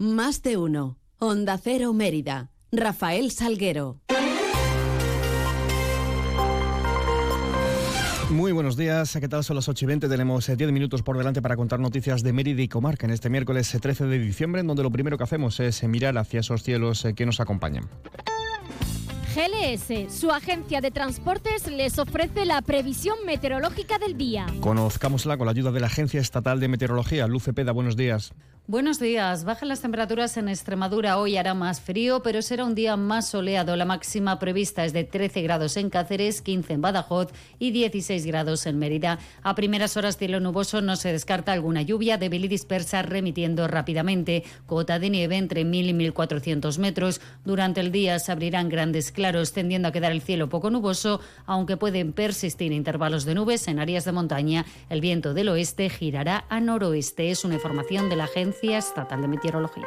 Más de uno. Onda Cero Mérida. Rafael Salguero. Muy buenos días, ¿qué tal? Son las 8 y 20, tenemos 10 eh, minutos por delante para contar noticias de Mérida y Comarca en este miércoles 13 eh, de diciembre, en donde lo primero que hacemos es eh, mirar hacia esos cielos que nos acompañan. GLS, su agencia de transportes, les ofrece la previsión meteorológica del día. Conozcámosla con la ayuda de la Agencia Estatal de Meteorología. Luce Peda, buenos días. Buenos días. Bajan las temperaturas en Extremadura. Hoy hará más frío, pero será un día más soleado. La máxima prevista es de 13 grados en Cáceres, 15 en Badajoz y 16 grados en Mérida. A primeras horas cielo nuboso no se descarta alguna lluvia débil y dispersa remitiendo rápidamente. Cota de nieve entre 1.000 y 1.400 metros. Durante el día se abrirán grandes claros, tendiendo a quedar el cielo poco nuboso, aunque pueden persistir intervalos de nubes en áreas de montaña. El viento del oeste girará a noroeste. Es una información de la agencia Estatal de Meteorología.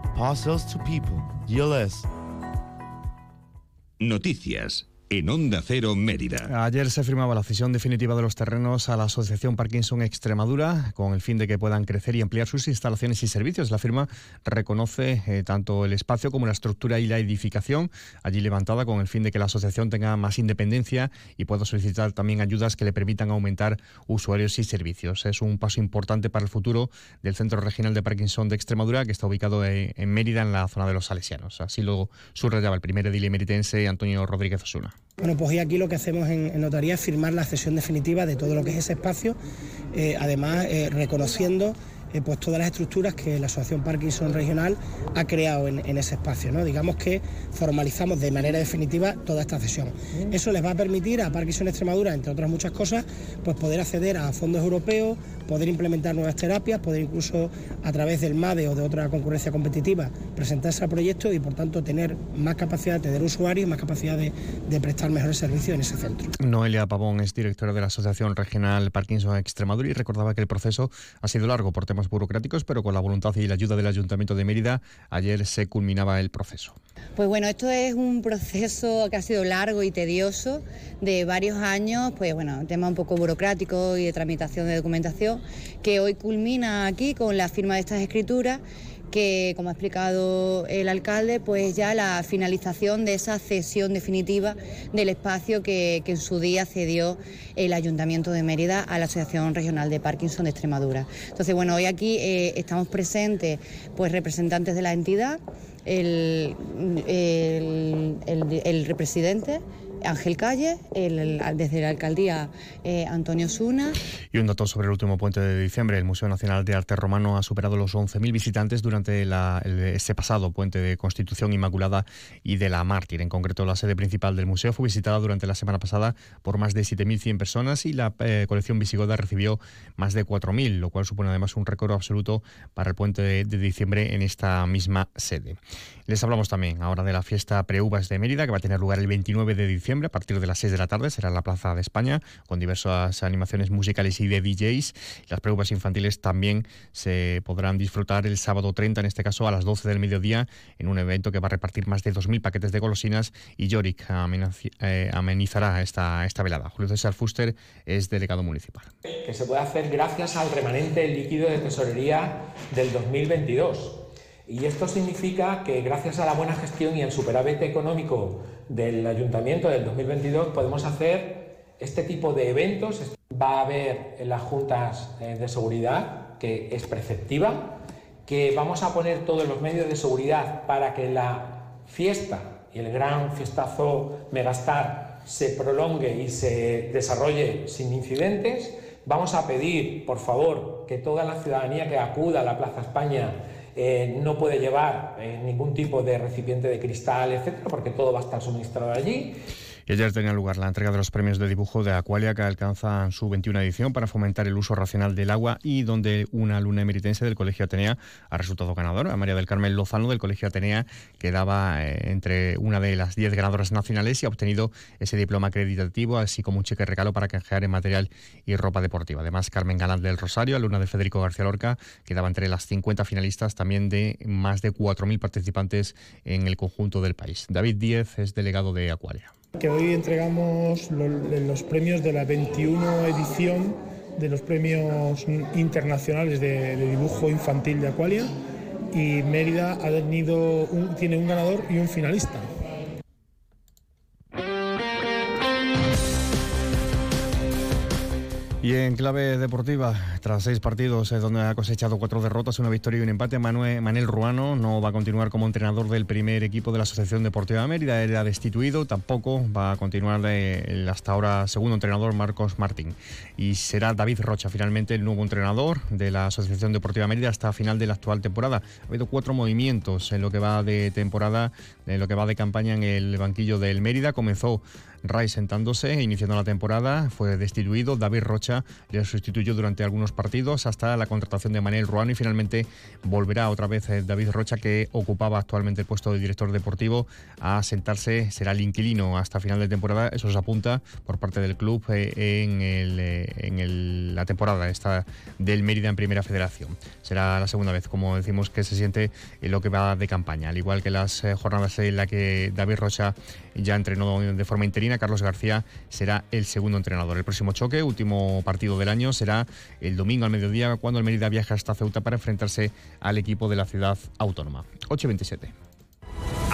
Parcels to people. GLS. Noticias en Onda Cero Mérida. Ayer se firmaba la cesión definitiva de los terrenos a la Asociación Parkinson Extremadura con el fin de que puedan crecer y ampliar sus instalaciones y servicios. La firma reconoce eh, tanto el espacio como la estructura y la edificación allí levantada con el fin de que la asociación tenga más independencia y pueda solicitar también ayudas que le permitan aumentar usuarios y servicios. Es un paso importante para el futuro del Centro Regional de Parkinson de Extremadura que está ubicado en Mérida en la zona de los Salesianos. Así lo subrayaba el primer edil meritense Antonio Rodríguez Osuna. Bueno, pues hoy aquí lo que hacemos en, notaría es firmar la cesión definitiva de todo lo que es ese espacio, eh, además eh, reconociendo pues todas las estructuras que la Asociación Parkinson Regional ha creado en, ese espacio. ¿no? Digamos que formalizamos de manera definitiva toda esta cesión. Eso les va a permitir a Parkinson Extremadura, entre otras muchas cosas, pues poder acceder a fondos europeos, poder implementar nuevas terapias, poder incluso a través del MADE o de otra concurrencia competitiva presentarse al proyecto y por tanto tener más capacidad de tener usuarios más capacidad de, prestar mejores servicios en ese centro. Noelia Pavón es directora de la Asociación Regional Parkinson Extremadura y recordaba que el proceso ha sido largo por temas burocráticos, pero con la voluntad y la ayuda del Ayuntamiento de Mérida, ayer se culminaba el proceso. Pues bueno, esto es un proceso que ha sido largo y tedioso de varios años, pues bueno, tema un poco burocrático y de tramitación de documentación, que hoy culmina aquí con la firma de estas escrituras que, como ha explicado el alcalde, pues ya la finalización de esa cesión definitiva del espacio que, en su día cedió el Ayuntamiento de Mérida a la Asociación Regional de Parkinson de Extremadura. Entonces, bueno, hoy aquí eh, estamos presentes pues representantes de la entidad, el, el, el, el represidente Ángel Calle, desde la alcaldía eh, Antonio Suna. Y un dato sobre el último puente de diciembre. El Museo Nacional de Arte Romano ha superado los 11.000 visitantes durante este pasado puente de Constitución Inmaculada y de la Mártir. En concreto, la sede principal del museo fue visitada durante la semana pasada por más de 7.100 personas y la eh, colección visigoda recibió más de 4.000, lo cual supone además un récord absoluto para el puente de, de diciembre en esta misma sede. Les hablamos también ahora de la fiesta Preuvas de Mérida, que va a tener lugar el 29 de diciembre a partir de las 6 de la tarde. Será en la Plaza de España con diversas animaciones musicales y de DJs. Las pruebas infantiles también se podrán disfrutar el sábado 30, en este caso a las 12 del mediodía, en un evento que va a repartir más de 2.000 paquetes de golosinas y Yorick eh, amenizará esta, esta velada. Julio César Fuster es delegado municipal. Que se puede hacer gracias al remanente líquido de tesorería del 2022 y esto significa que gracias a la buena gestión y al superávit económico del ayuntamiento del 2022 podemos hacer este tipo de eventos. Va a haber en las juntas eh, de seguridad, que es preceptiva, que vamos a poner todos los medios de seguridad para que la fiesta y el gran fiestazo Megastar se prolongue y se desarrolle sin incidentes. Vamos a pedir, por favor, que toda la ciudadanía que acuda a la Plaza España eh, no puede llevar eh, ningún tipo de recipiente de cristal, etcétera, porque todo va a estar suministrado allí. Y ayer tenía lugar la entrega de los premios de dibujo de Aqualia que alcanzan su 21 edición para fomentar el uso racional del agua y donde una alumna emeritense del Colegio Atenea ha resultado ganadora. María del Carmen Lozano del Colegio Atenea quedaba eh, entre una de las 10 ganadoras nacionales y ha obtenido ese diploma acreditativo, así como un cheque regalo para canjear en material y ropa deportiva. Además, Carmen Galán del Rosario, alumna de Federico García Lorca, quedaba entre las 50 finalistas también de más de 4.000 participantes en el conjunto del país. David Díez es delegado de Acuaria. Que hoy entregamos los premios de la 21 edición de los premios internacionales de, dibujo infantil de Aqualia y Mérida ha tenido tiene un ganador y un finalista. Y en clave deportiva, tras seis partidos donde ha cosechado cuatro derrotas, una victoria y un empate, Manuel, Ruano no va a continuar como entrenador del primer equipo de la Asociación Deportiva de Mérida. Era destituido, tampoco va a continuar el hasta ahora segundo entrenador Marcos Martín. Y será David Rocha finalmente el nuevo entrenador de la Asociación Deportiva de Mérida hasta final de la actual temporada. Ha habido cuatro movimientos en lo que va de temporada, en lo que va de campaña en el banquillo del Mérida. Comenzó Ray sentándose, iniciando la temporada, fue destituido. David Rocha le sustituyó durante algunos partidos hasta la contratación de Manuel Ruano y finalmente volverá otra vez eh, David Rocha, que ocupaba actualmente el puesto de director deportivo, a sentarse. Será el inquilino hasta final de temporada. Eso se apunta por parte del club eh, en, eh, la temporada esta del Mérida en Primera Federación. Será la segunda vez, como decimos, que se siente en lo que va de campaña, al igual que las jornadas en las que David Rocha ya entrenó de forma interina. Carlos García será el segundo entrenador. El próximo choque, último partido del año, será el domingo al mediodía cuando el Mérida viaja hasta Ceuta para enfrentarse al equipo de la ciudad autónoma. 8.27.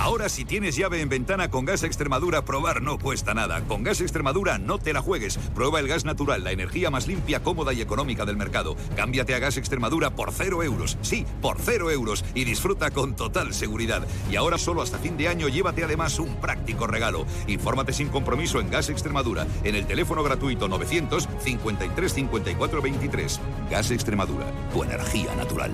Ahora si tienes llave en ventana con Gas Extremadura, probar no cuesta nada. Con Gas Extremadura no te la juegues. Prueba el gas natural, la energía más limpia, cómoda y económica del mercado. Cámbiate a Gas Extremadura por cero euros. Sí, por cero euros. Y disfruta con total seguridad. Y ahora solo hasta fin de año llévate además un práctico regalo. Infórmate sin compromiso en Gas Extremadura. En el teléfono gratuito 900 53 54 23. Gas Extremadura. Tu energía natural.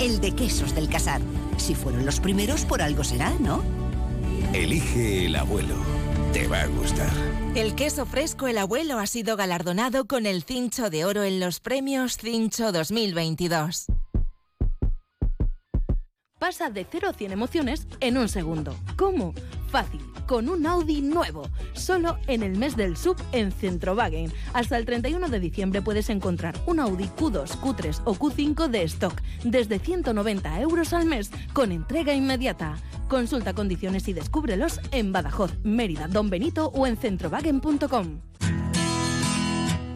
el de quesos del casar. Si fueron los primeros, por algo será, ¿no? Elige el abuelo. Te va a gustar. El queso fresco El Abuelo ha sido galardonado con el Cincho de Oro en los premios Cincho 2022. Pasa de 0 a 100 emociones en un segundo. ¿Cómo? Fácil con un Audi nuevo, solo en el mes del sub en Centrowagen. Hasta el 31 de diciembre puedes encontrar un Audi Q2, Q3 o Q5 de stock desde 190 euros al mes con entrega inmediata. Consulta condiciones y descúbrelos en Badajoz, Mérida, Don Benito o en centrowagen.com.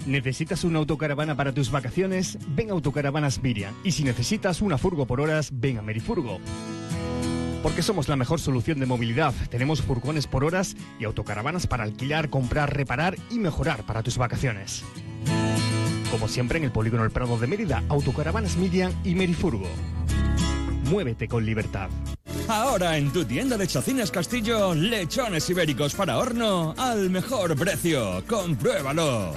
¿Necesitas una autocaravana para tus vacaciones? Ven a Autocaravanas Miriam. Y si necesitas una furgo por horas, ven a Merifurgo. Porque somos la mejor solución de movilidad. Tenemos furgones por horas y autocaravanas para alquilar, comprar, reparar y mejorar para tus vacaciones. Como siempre en el Polígono El Prado de Mérida, Autocaravanas Miriam y Merifurgo. Muévete con libertad. Ahora en tu tienda de Chacinas Castillo, lechones ibéricos para horno al mejor precio. Compruébalo.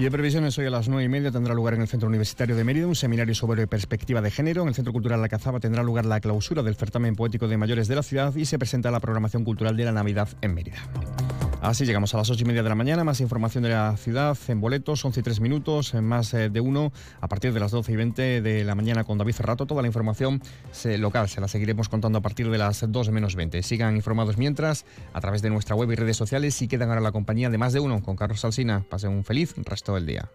Y previsiones, hoy a las nueve y media tendrá lugar en el Centro Universitario de Mérida un seminario sobre perspectiva de género. En el Centro Cultural La Cazaba tendrá lugar la clausura del certamen poético de mayores de la ciudad y se presenta la programación cultural de la Navidad en Mérida. Así llegamos a las ocho y media de la mañana. Más información de la ciudad en boletos, 11 y 3 minutos, en más eh, de uno a partir de las 12 y 20 de la mañana con David Ferrato. Toda la información local se la seguiremos contando a partir de las 2 menos 20. Sigan informados mientras a través de nuestra web y redes sociales y quedan ahora la compañía de más de uno con Carlos Salsina. Pasen un feliz resto del día.